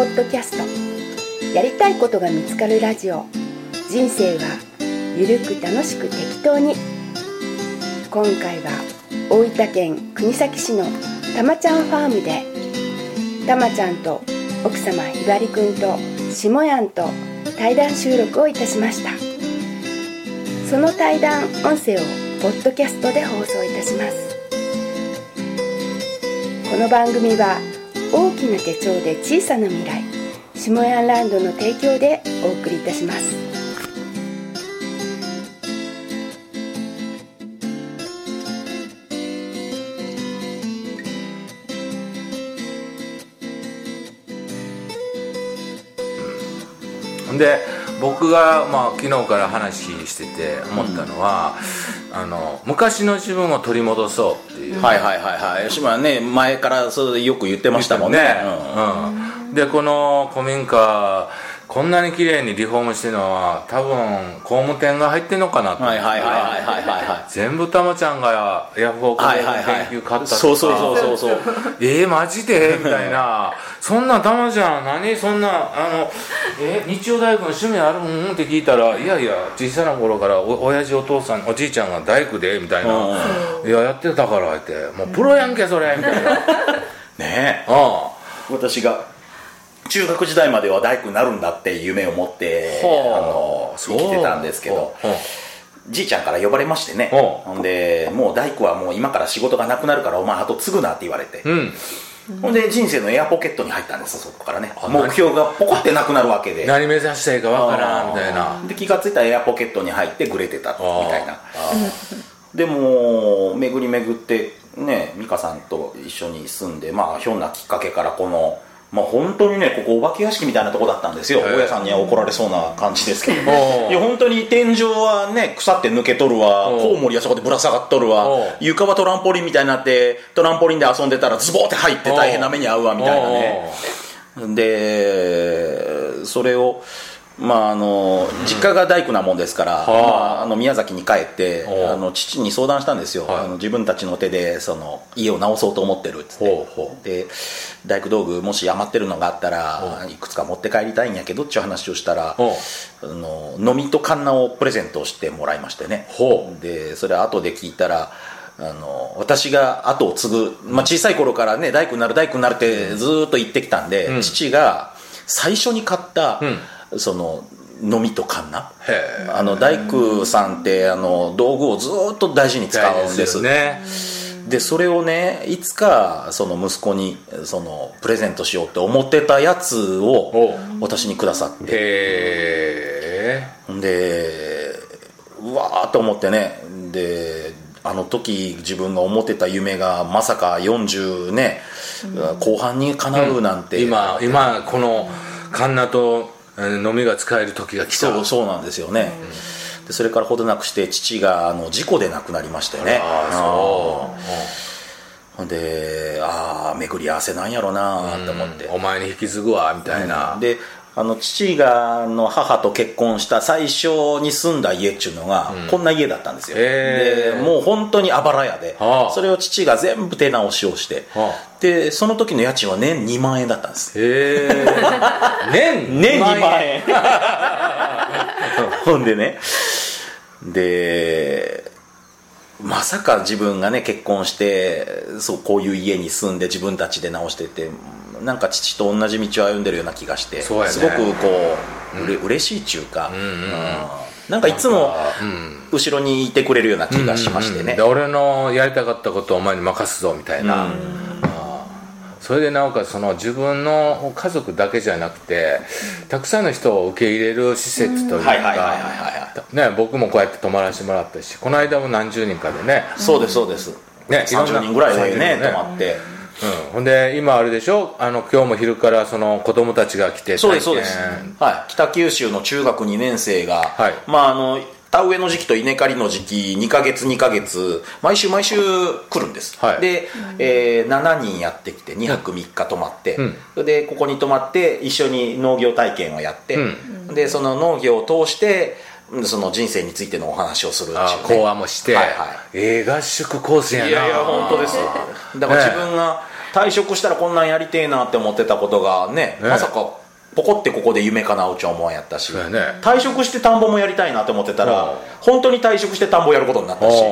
ポッドキャスト。やりたいことが見つかるラジオ。人生はゆるく楽しく適当に。今回は大分県国東市のたまちゃんファームでたまちゃんと奥様ひばりくんと下やんと対談収録をいたしました。その対談音声をポッドキャストで放送いたします。この番組は大きな手帳で小さな未来下屋ランドの提供でお送りいたします。で僕が、まあ、昨日から話してて思ったのは、あの昔の自分を取り戻そうっていう、はいはいはいはい。吉村ね前からそれよく言ってましたもんね。うん。うん。でこの古民家こんなに綺麗にリフォームしてるのは多分工務店が入ってんのかなと。思はいったらはいはいはいはいはい。全部たまちゃんがヤフオクではいはいはい。研究買ったとか。そうそうそうそうそう。えー、マジで？みたいな。そんなたまちゃん何？そんなあのえ日曜大工の趣味あるん？って聞いたらいやいや小さな頃からお親父お父さんおじいちゃんが大工でみたいな、いややってたからって。もうプロやんけそれ。みたいな。ねあ私が中学時代までは大工になるんだって夢を持ってあの生きてたんですけど。じいちゃんから呼ばれましてね。ほんでもう大工はもう今から仕事がなくなるからお前あと継ぐなって言われて。ううん。ほんで人生のエアポケットに入ったんですそこからね。あ目標がポコってなくなるわけで。何目指したらいいかわからんみたいな。で気がついたらエアポケットに入ってグレてたみたいな。でも巡り巡ってね美香さんと一緒に住んでまあひょんなきっかけからこのまあ本当にねここお化け屋敷みたいなとこだったんですよ。大家さんには怒られそうな感じですけどいや本当に天井はね腐って抜けとるわ。コウモリはそこでぶら下がっとるわ。床はトランポリンみたいになってトランポリンで遊んでたらズボーって入って大変な目に遭うわみたいなね。でそれをまああの実家が大工なもんですから、まあ、あの宮崎に帰ってあの父に相談したんですよ、はい。あの自分たちの手でその家を直そうと思ってるっつって。で大工道具もし余ってるのがあったらいくつか持って帰りたいんやけどっていう話をしたらあの飲みとカンナをプレゼントしてもらいましてね。ほでそれ後で聞いたらあの私が後を継ぐ、まあ、小さい頃からね大工になる大工になるってずーっと言ってきたんで、うん。父が最初に買った、うその飲みとカンナへえ。あの大工さんってあの道具をずーっと大事に使うんです。よね。でそれをねいつかその息子にそのプレゼントしようって思ってたやつをお私にくださって。へえ。でうわーっと思ってね。であの時自分が思ってた夢がまさか40ね、後半に叶うなんて、今今このカンナとえー飲みが使える時が来た。そうそうなんですよね、でそれからほどなくして父があの事故で亡くなりましてね。ああそう。ほんでああ巡り合わせなんやろなと思って、お前に引き継ぐわみたいな、であの父があの母と結婚した最初に住んだ家っていうのが、こんな家だったんですよ、へー。でもう本当にあばら屋で、はあ。それを父が全部手直しをして、はでその時の家賃は年2万円だったんです。へえ 年年2万円。ほんでね。でまさか自分がね結婚してそうこういう家に住んで自分たちで直しててなんか父と同じ道を歩んでるような気がして、ね。すごくこう、うれ嬉しいっちゅうか、んうんうん。なんかいつも後ろにいてくれるような気がしましてね、で俺のやりたかったことをお前に任すぞみたいな、ああそれでなおかつその自分の家族だけじゃなくてたくさんの人を受け入れる施設というか僕もこうやって泊まらせてもらったしこの間も何十人かでね。そうですそうです、ねいろんな30人ぐらいでね30人ね。泊まってうん、ほんで今あれでしょ？あの今日も昼からその子供たちが来てそうですそうです。はい、北九州の中学2年生が、はい。まああの田植えの時期と稲刈りの時期2ヶ月2ヶ月毎週毎週来るんです、はい。で、えー7人やってきて2泊3日泊まって、うん。それでここに泊まって一緒に農業体験をやって、うでその農業を通してうんその人生についてのお話をするね。あ講話もして、はいはい。ええ合宿コースやな。いやいや本当です。だから自分が退職したらこんなんやりてえなって思ってたことがねね。まさかポコってここで夢叶うちゃ思わんやったし、ね。退職して田んぼもやりたいなって思ってたら、うん。本当に退職して田んぼやることになったし、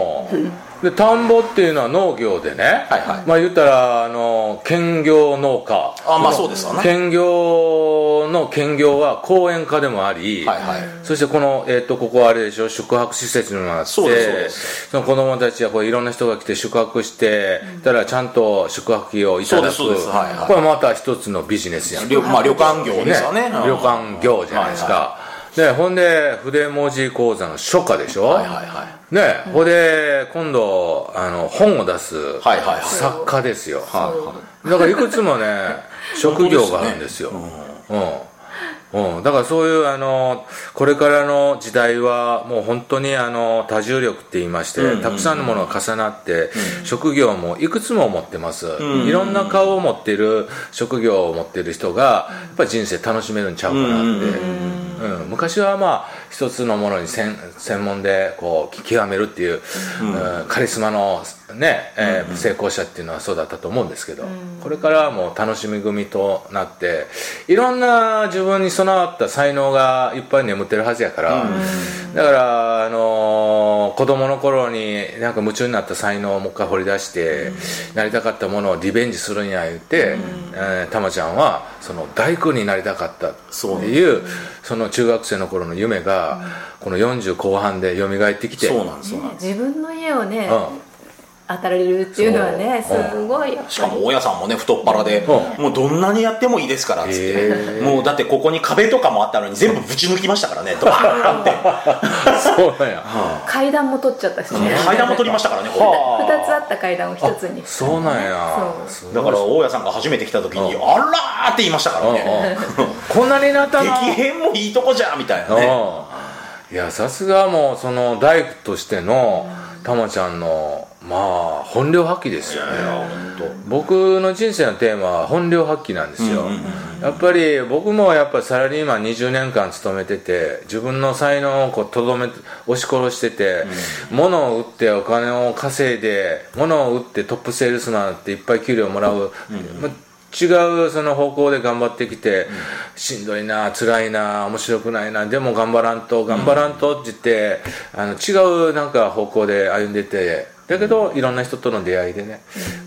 で田んぼっていうのは農業でね、はいはい。まあ言ったらあの兼業農家。あまあそうですわね兼業の兼業は講演家でもあり、はいはい。そしてこの、えー、とここはあれでしょ宿泊施設にもあってその子供たちはこういろんな人が来て宿泊して、たらちゃんと宿泊費をいただく。そうですそうです。はいはい。これまた一つのビジネスやん。旅まあ、旅館業ですよね。うん旅館業じゃないですか、でほんで筆文字講座の書家でしょ、はいはいはい。ねほんで今度あの本を出すはいはいはい。作家ですよ、はいだからいくつもね 職業があるんですよ。うん、うん、だからそういうあのこれからの時代はもう本当にあの多重力って言いまして、たくさんのものが重なって、職業もいくつも持ってます、いろんな顔を持っている職業を持っている人がやっぱり人生楽しめるんちゃうかなって、うん。昔はまあ一つのものに専専門でこう極めるっていう、うん。カリスマのね、えー成功者っていうのはそうだったと思うんですけど、これからはもう楽しみ組となっていろんな自分に備わった才能がいっぱい眠ってるはずやから、だから、あのー子供の頃になんか夢中になった才能をもう一回掘り出して、なりたかったものをリベンジするんや言って、えーたまちゃんはその大工になりたかったっていうその中学生の頃の夢が、この40後半で蘇ってきて。そうなんですそうなんです。自分の家をね、うん当たられるっていうのはねすごいしかも大家さんもね太っ腹で、うもうどんなにやってもいいですからっつって、もうだってここに壁とかもあったのに全部ぶち抜きましたからねドカーンって。そうなんや。階段も取っちゃったしね。階段も取りましたからねこれ2つあった階段を1つに。そうなんや。だから大家さんが初めて来た時に「うん。あら!」って言いましたからね。こんなになったの？激変もいいとこじゃんみたいなね。うん。いやさすがもうその大工としてのたまちゃんのまあ本領発揮ですよね。僕の人生のテーマは本領発揮なんですよ、やっぱり僕もやっぱサラリーマン20年間勤めてて自分の才能をこうとどめ押し殺してて、物を売ってお金を稼いで物を売ってトップセールスマンっていっぱい給料もらう、ま違うその方向で頑張ってきて、しんどいな辛いな面白くないなでも頑張らんと頑張らんとって言って、あの違うなんか方向で歩んでてだけどいろんな人との出会いでね、やっ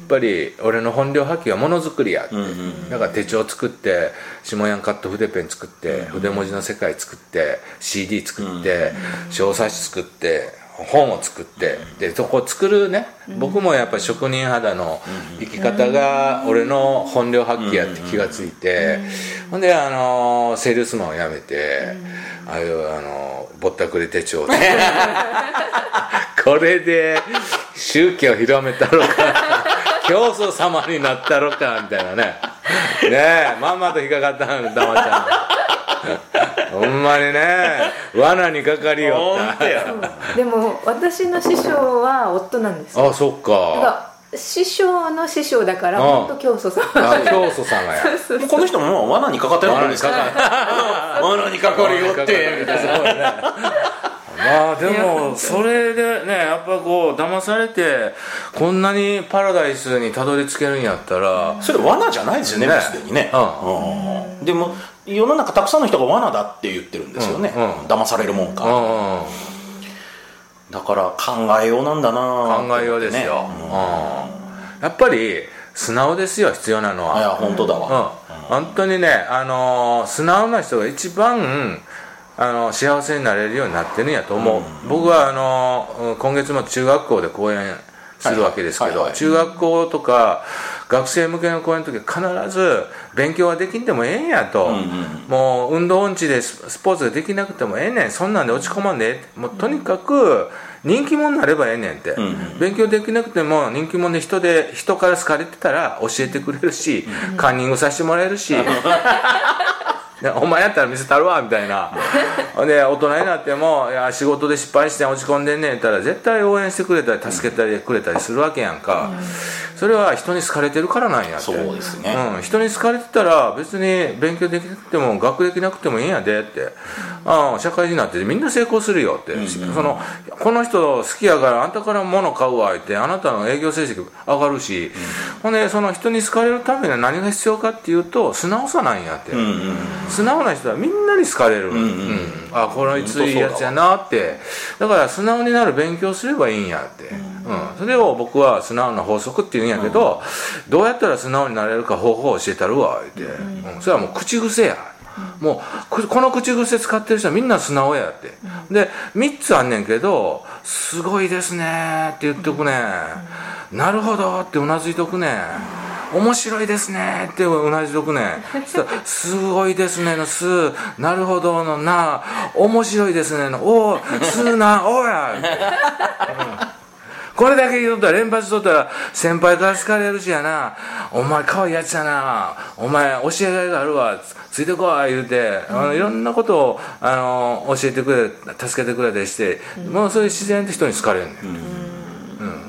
ぱり俺の本領発揮はものづくりや。って、だから手帳作って下ヤンカット筆ペン作って、筆文字の世界作って CD 作って、小冊子作って本を作ってでそこを作るね、僕もやっぱり職人肌の生き方が俺の本領発揮やって気がついて、ほんであのセールスマンを辞めて、ああいうあのぼったくり手帳で これで宗教広めたろか。教祖様になったろかみたいなね。ねえまんまと引っかかったのたまちゃん。ほんまにね罠にかかりよった。でも私の師匠は夫なんですよ。あそっだか師匠の師匠だからうん。本当教祖様。あ教祖様や。この人ももう罠にかかってるんですか罠に罠にかかるよって。みたまあでもそれでねやっぱこう騙されてこんなにパラダイスにたどり着けるんやったらそれ罠じゃないですよねすでにね、ううん。でも世の中たくさんの人が罠だって言ってるんですよね、うんうん。騙されるもんか、うんうん。だから考えようなんだな考えようですよ、ね。うん。やっぱり素直ですよ必要なのいやは本当だうん。わ、本当にねあのー素直な人が一番あの幸せになれるようになってるんやと思う、僕はあのー今月も中学校で講演するわけですけど、はいはい。はい中学校とか学生向けの講演の時は必ず勉強はできんでもええんやと、もう運動音痴でススポーツができなくてもええねん。そんなんで落ち込まんで。もうとにかく人気者になればええねんって、勉強できなくても人気者で人で人から好かれてたら教えてくれるし、カンニングさせてもらえるし。で お前やったら見せたるわみたいな。で大人になってもいや仕事で失敗して落ち込んでんねん言ったら絶対応援してくれたり助けたりくれたりするわけやんか、それは人に好かれてるからなんやって。そうですね。うん、人に好かれてたら別に勉強できなくても学歴なくてもいいんやでって、ああ社会人になってみんな成功するよって、そのこの人好きやからあんたから物買うわ言ってあなたの営業成績上がるし、ほんでその人に好かれるためには何が必要かっていうと素直さなんやって、うんうん素直な人はみんなに好かれる、うんあこのいついいやつやなって。だから素直になる勉強すればいいんやって、うん。それを僕は素直な法則って言うんやけど、どうやったら素直になれるか方法を教えたるわ言って、うん。それはもう口癖や。もうくこの口癖使ってる人はみんな素直やって、で3つあんねんけど「すごいですね」って言っとくね、なるほど」ってうなずいとくね面白いですね。ってうなずいとくね。そしたらすごいですね。の「す」なるほどの「な」面白いですね。の「お」「す」な「お」や。うん。これだけ言うとったら連発しとったら先輩から好かれるしやな。お前可愛いやつやな。お前教えがいがあるわ。つついてこい言うて、あのいろんなことをあの教えてくれ助けてくれたりして、もうそれ自然と人に好かれるねん、うん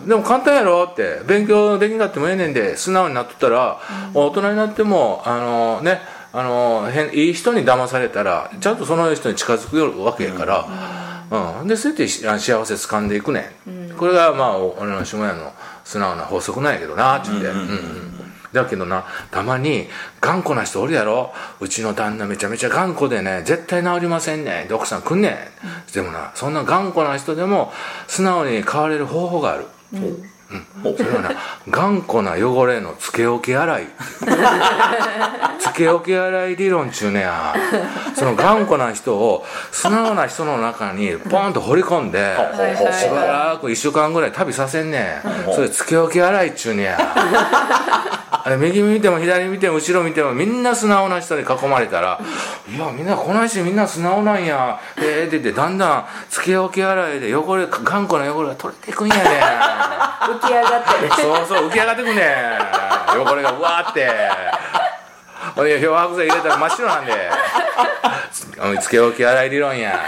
でも簡単やろって勉強できなくてもええねんで素直になっとったら、大人になってもあのねあの変いい人に騙されたらちゃんとその人に近づくわけやから、うん。でそうやって幸せ掴んでいくねん、これがまあお俺の下屋の素直な法則なんやけどなっつって、うんうんだけどなたまに頑固な人おるやろ。うちの旦那めちゃめちゃ頑固でね絶対治りませんね。んで奥さん来んねん、でもなそんな頑固な人でも素直に変われる方法がある、mm. うん、それはな。頑固な汚れのつけ置き洗い。つけ置き洗い理論ちゅうねや。その頑固な人を素直な人の中にポンと掘り込んでしばらく1週間ぐらい旅させんねん。それつけ置き洗いっちゅうねや。あれ右見ても左見ても後ろ見てもみんな素直な人に囲まれたら「いやみんなこの人みんな素直なんや」ええって言ってだんだんつけ置き洗いで汚れ頑固な汚れが取れていくんやねん浮 き上がって。ねそうそう浮き上がってくねん。汚れがうわーって。ほいで漂白剤入れたら真っ白なんで。つつけ置き洗い理論や。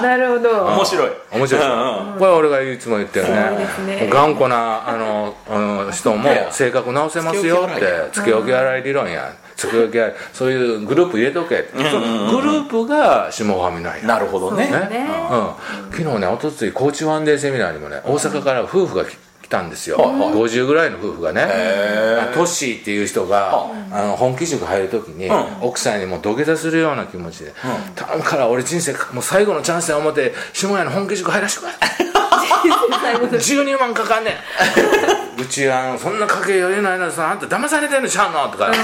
なるほど。面白い。面白い。うんうん。これは俺がいつも言ってるね。すね。頑固なあのあの人も性格直せますよってつけ置き洗い。理論や。つけ置き洗いそういうグループ入れとけって。そのグループが下ファミなんやなるほどね。そうね。うん、昨日ねおとつい高知ワンデーセミナーにもね大阪から夫婦が来来たんですよ、はいはい。50ぐらいの夫婦がね。へトッシーっていう人がはあの本気塾入る時に、うん。奥さんにもう土下座するような気持ちで「頼むから俺人生もう最後のチャンスや思って下屋の本気塾入らしてくれ」12万かかんねんうちはそんな家計余裕ないのにさあんた騙されてんのちゃうの？とかね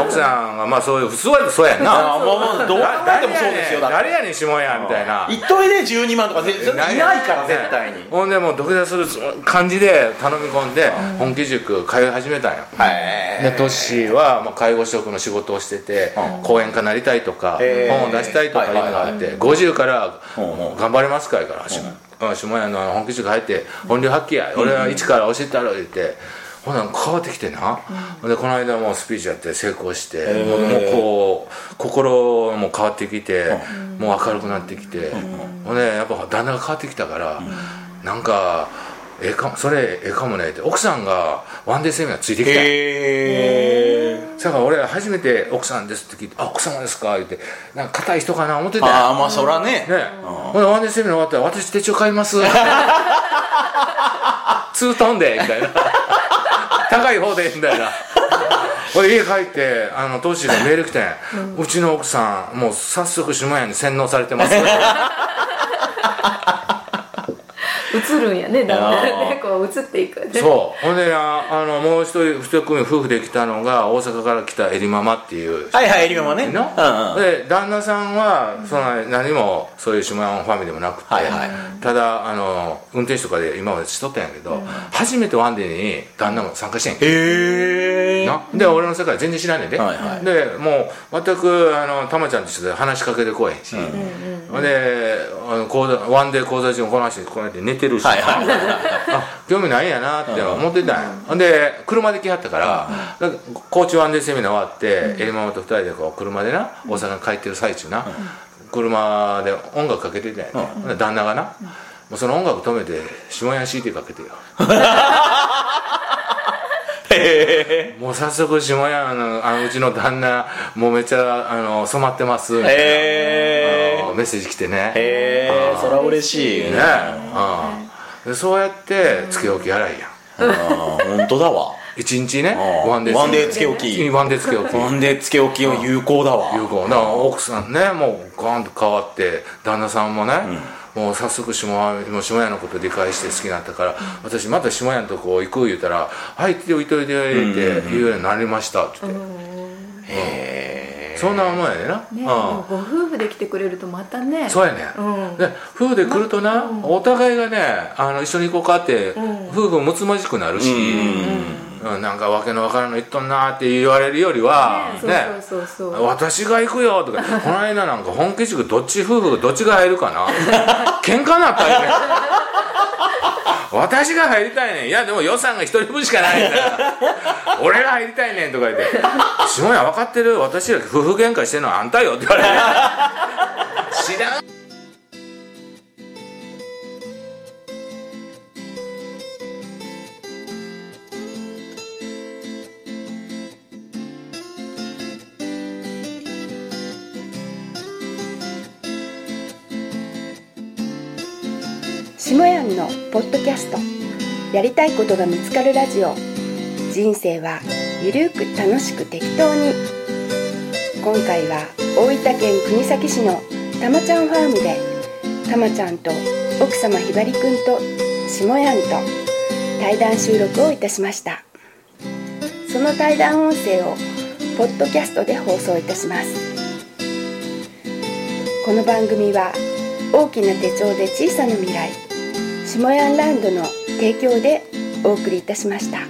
奥さんがまあそういう普通はそうやんな。あもうもうどう考えてもそうですよだって。誰やねん下屋みたいな。一人で12万とかい。ないから絶対に。ほんでもう土下座する感じで頼み込ん。で本気塾通い始めたんよ。はいでトッシーはまあ介護職の仕事をしててうん。講演家になりたいとか本を出したいとかいうのがあって50からうんうん。頑張れますかいからしうん下屋の本気塾入って本領発揮や。俺は一から教えてやる言ってほんなら変わってきてな。ほん。でこの間もうスピーチやって成功してもうこう心も変わってきてもう明るくなってきて。ほんでやっぱ旦那が変わってきたからなんかええかもそれええかもねって。奥さんがワンデーセミナーついてきたへえだから俺初めて奥さんですって聞いて「あ奥様ですか?」言ってなんか硬い人かな思ってたよ。ああまあそらね。ね。ほん。でワンデーセミナー終わったら「私手帳買います」ツートンでみたいな。高い方でみたいな。俺家帰ってあの当時がメール来て、うちの奥さんもう早速下屋に洗脳されてます 映るんやねだんだんあねこう映っていくね。そう。ほんでああのもう一人一組夫婦で来たのが大阪から来たエリママっていう。はいはいエリママね。うんの、うん。で旦那さんはその何もそういう島山ファミリーでもなくて、はいはい。ただあの運転手とかで今までしとったんやけど、初めてワンデーに旦那も参加してんへえな。で俺の世界全然知らんねんで、はいはい。でもう全くあのたまちゃんと一緒で話しかけてこえへんし、ほんであの講座ワンデー講座中もこの話こうやって寝ててるし、あ興味ないんやなって思ってたんや、ほんで車で来はったから、高知湾でセミナー終わって、エリママと二人でこう車でな大阪に帰ってる最中な、車で音楽かけてたんや、ね。ほんで旦那がな、もうその音楽止めて下屋 CD かけてよ。もう早速下屋あのあのうちの旦那もうめっちゃあの染まってます。みたいな、のメッセージ来てね。えへえそれは嬉しいね。ね。うんでそうやってつけ置き洗いやん。うん本当だわ。一日ねうん one day つけ置き。 one day つけ置き。 one day つけ置き。は有効だわ。有効だから奥さんねもうガーンと変わって旦那さんもね、もう早速下屋もう下屋のこと理解して好きになったから、私また下屋のとこ行く言うたら「はい行っておいといて」って言うようになりましたって言って、へそんな思いやでな、ね、うんもうご夫婦で来てくれるとまたねそうやね、うん。で夫婦で来るとな、お互いがねあの一緒に行こうかって、夫婦むつまじくなるし、うん。なんかわけのわからんの言っとんなって言われるよりは、ねそうそうそうそう。私が行くよとかこの間なんか本家塾どっち夫婦どっちが入るかな。喧嘩なったよね私が入りたいねん。いやでも予算が一人分しかないんだ 俺が入りたいねんとか言って「下屋分かってる？私ら夫婦喧嘩してんのはあんたよ」って言われて。知らんやんのポッドキャストやりたいことが見つかるラジオ。人生はゆるく楽しく適当に。今回は大分県国東市のたまちゃんファームでたまちゃんと奥様ひばりくんと下やんと対談収録をいたしました。その対談音声をポッドキャストで放送いたします。この番組は大きな手帳で小さな未来下ヤンランドの提供でお送りいたしました。